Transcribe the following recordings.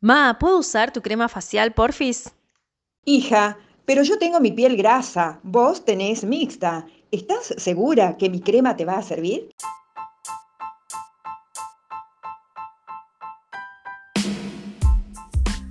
Ma, ¿puedo usar tu crema facial, porfis? Hija, pero yo tengo mi piel grasa, vos tenés mixta. ¿Estás segura que mi crema te va a servir?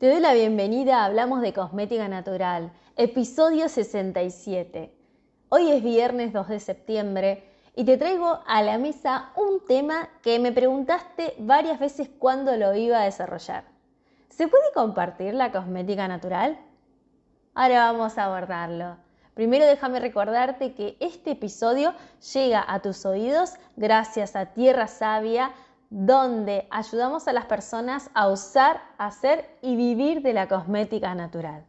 Te doy la bienvenida a Hablamos de Cosmética Natural, episodio 67. Hoy es viernes 2 de septiembre y te traigo a la mesa un tema que me preguntaste varias veces cuándo lo iba a desarrollar. ¿Se puede compartir la cosmética natural? Ahora vamos a abordarlo. Primero déjame recordarte que este episodio llega a tus oídos gracias a Tierra Sabia, donde ayudamos a las personas a usar, hacer y vivir de la cosmética natural.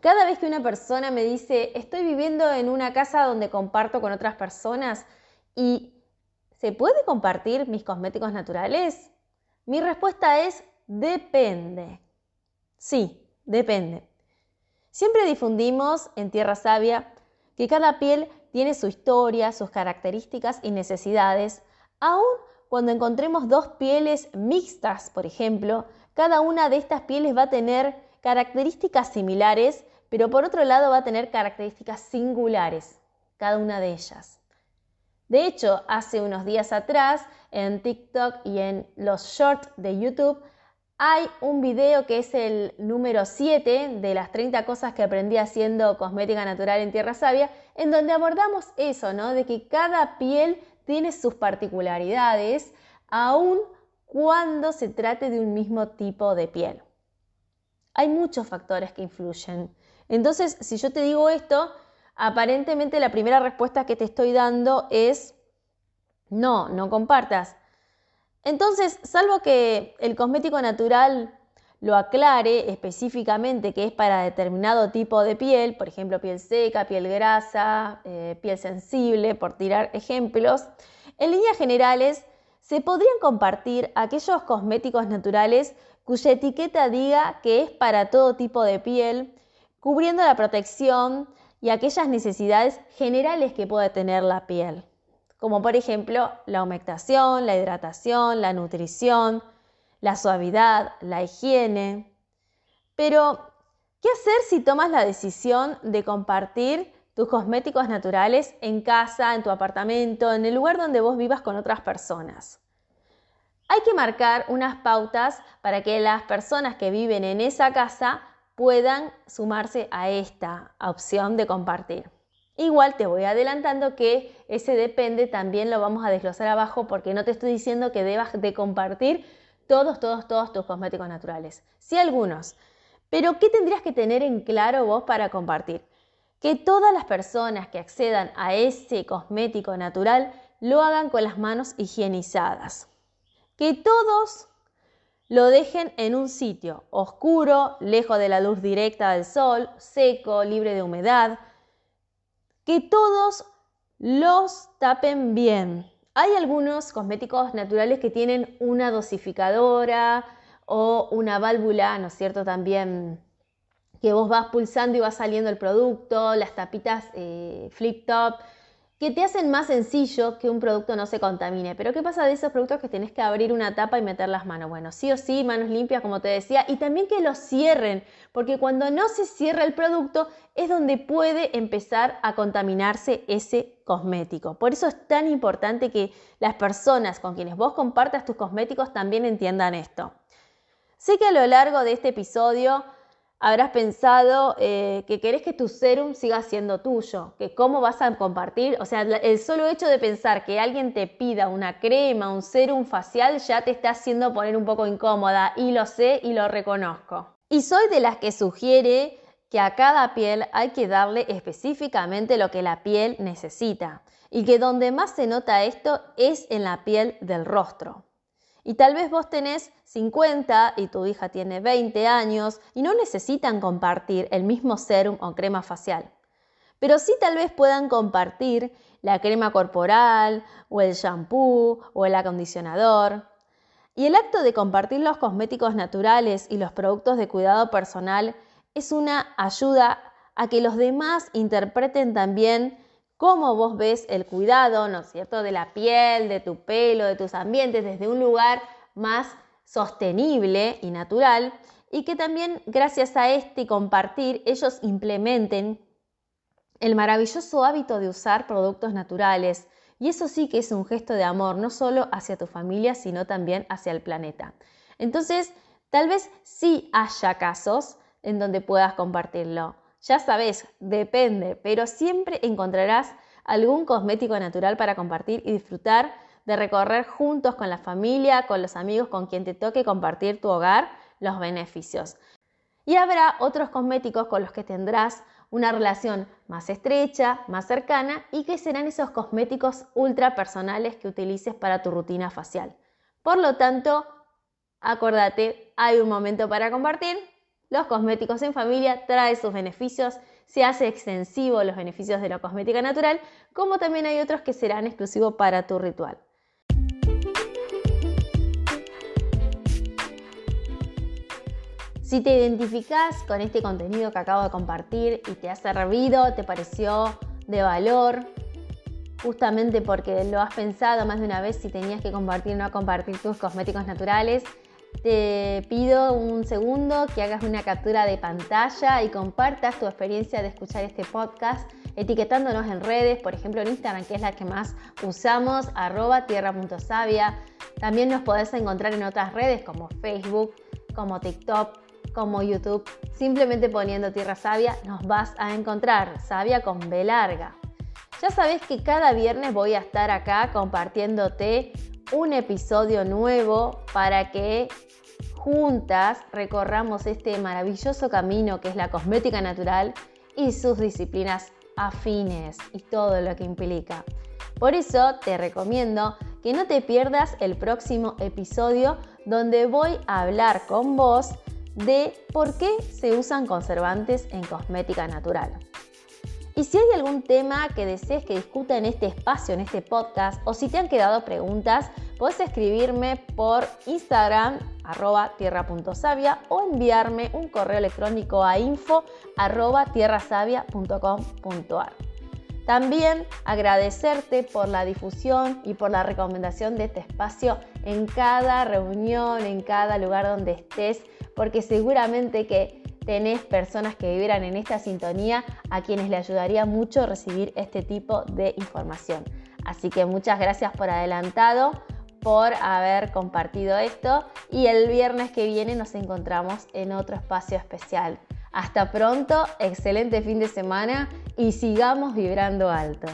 Cada vez que una persona me dice, estoy viviendo en una casa donde comparto con otras personas y ¿se puede compartir mis cosméticos naturales? Mi respuesta es, depende. Sí, depende. Siempre difundimos en Tierra Sabia que cada piel tiene su historia, sus características y necesidades, aun cuando encontremos dos pieles mixtas, por ejemplo, cada una de estas pieles va a tener características similares, pero por otro lado va a tener características singulares, cada una de ellas. De hecho, hace unos días atrás, en TikTok y en los shorts de YouTube, hay un video que es el número 7 de las 30 cosas que aprendí haciendo cosmética natural en Tierra Sabia, en donde abordamos eso, ¿no? De que cada piel tiene sus particularidades, aun cuando se trate de un mismo tipo de piel. Hay muchos factores que influyen. Entonces, si yo te digo esto, aparentemente la primera respuesta que te estoy dando es no, no compartas. Entonces, salvo que el cosmético natural lo aclare específicamente que es para determinado tipo de piel, por ejemplo, piel seca, piel grasa, eh, piel sensible, por tirar ejemplos, en líneas generales se podrían compartir aquellos cosméticos naturales cuya etiqueta diga que es para todo tipo de piel, cubriendo la protección y aquellas necesidades generales que puede tener la piel como por ejemplo la humectación, la hidratación, la nutrición, la suavidad, la higiene. Pero, ¿qué hacer si tomas la decisión de compartir tus cosméticos naturales en casa, en tu apartamento, en el lugar donde vos vivas con otras personas? Hay que marcar unas pautas para que las personas que viven en esa casa puedan sumarse a esta opción de compartir. Igual te voy adelantando que ese depende también lo vamos a desglosar abajo porque no te estoy diciendo que debas de compartir todos, todos, todos tus cosméticos naturales. Sí algunos. Pero ¿qué tendrías que tener en claro vos para compartir? Que todas las personas que accedan a ese cosmético natural lo hagan con las manos higienizadas. Que todos lo dejen en un sitio oscuro, lejos de la luz directa del sol, seco, libre de humedad que todos los tapen bien. Hay algunos cosméticos naturales que tienen una dosificadora o una válvula, ¿no es cierto? También que vos vas pulsando y va saliendo el producto, las tapitas eh, flip top que te hacen más sencillo que un producto no se contamine. Pero ¿qué pasa de esos productos que tenés que abrir una tapa y meter las manos? Bueno, sí o sí, manos limpias, como te decía, y también que los cierren, porque cuando no se cierra el producto es donde puede empezar a contaminarse ese cosmético. Por eso es tan importante que las personas con quienes vos compartas tus cosméticos también entiendan esto. Sé que a lo largo de este episodio habrás pensado eh, que querés que tu serum siga siendo tuyo, que cómo vas a compartir, o sea, el solo hecho de pensar que alguien te pida una crema, un serum facial, ya te está haciendo poner un poco incómoda y lo sé y lo reconozco. Y soy de las que sugiere que a cada piel hay que darle específicamente lo que la piel necesita. y que donde más se nota esto es en la piel del rostro. Y tal vez vos tenés 50 y tu hija tiene 20 años y no necesitan compartir el mismo serum o crema facial. Pero sí tal vez puedan compartir la crema corporal o el shampoo o el acondicionador. Y el acto de compartir los cosméticos naturales y los productos de cuidado personal es una ayuda a que los demás interpreten también cómo vos ves el cuidado, ¿no es cierto?, de la piel, de tu pelo, de tus ambientes, desde un lugar más sostenible y natural, y que también gracias a este compartir ellos implementen el maravilloso hábito de usar productos naturales. Y eso sí que es un gesto de amor, no solo hacia tu familia, sino también hacia el planeta. Entonces, tal vez sí haya casos en donde puedas compartirlo. Ya sabes, depende, pero siempre encontrarás algún cosmético natural para compartir y disfrutar de recorrer juntos con la familia, con los amigos, con quien te toque compartir tu hogar, los beneficios. Y habrá otros cosméticos con los que tendrás una relación más estrecha, más cercana y que serán esos cosméticos ultra personales que utilices para tu rutina facial. Por lo tanto, acordate, hay un momento para compartir, los cosméticos en familia trae sus beneficios, se hace extensivo los beneficios de la cosmética natural, como también hay otros que serán exclusivos para tu ritual. Si te identificas con este contenido que acabo de compartir y te ha servido, te pareció de valor, justamente porque lo has pensado más de una vez si tenías que compartir o no compartir tus cosméticos naturales, te pido un segundo que hagas una captura de pantalla y compartas tu experiencia de escuchar este podcast etiquetándonos en redes, por ejemplo en Instagram, que es la que más usamos, arroba tierra.savia. También nos podés encontrar en otras redes como Facebook, como TikTok, como YouTube. Simplemente poniendo Tierra Sabia nos vas a encontrar, Sabia con B larga. Ya sabes que cada viernes voy a estar acá compartiéndote un episodio nuevo para que juntas recorramos este maravilloso camino que es la cosmética natural y sus disciplinas afines y todo lo que implica. Por eso te recomiendo que no te pierdas el próximo episodio donde voy a hablar con vos de por qué se usan conservantes en cosmética natural. Y si hay algún tema que desees que discuta en este espacio, en este podcast, o si te han quedado preguntas, puedes escribirme por Instagram arroba tierra.savia o enviarme un correo electrónico a info arroba tierrasavia.com.ar. También agradecerte por la difusión y por la recomendación de este espacio en cada reunión, en cada lugar donde estés, porque seguramente que tenés personas que vivieran en esta sintonía a quienes le ayudaría mucho recibir este tipo de información. Así que muchas gracias por adelantado por haber compartido esto y el viernes que viene nos encontramos en otro espacio especial. Hasta pronto, excelente fin de semana y sigamos vibrando alto.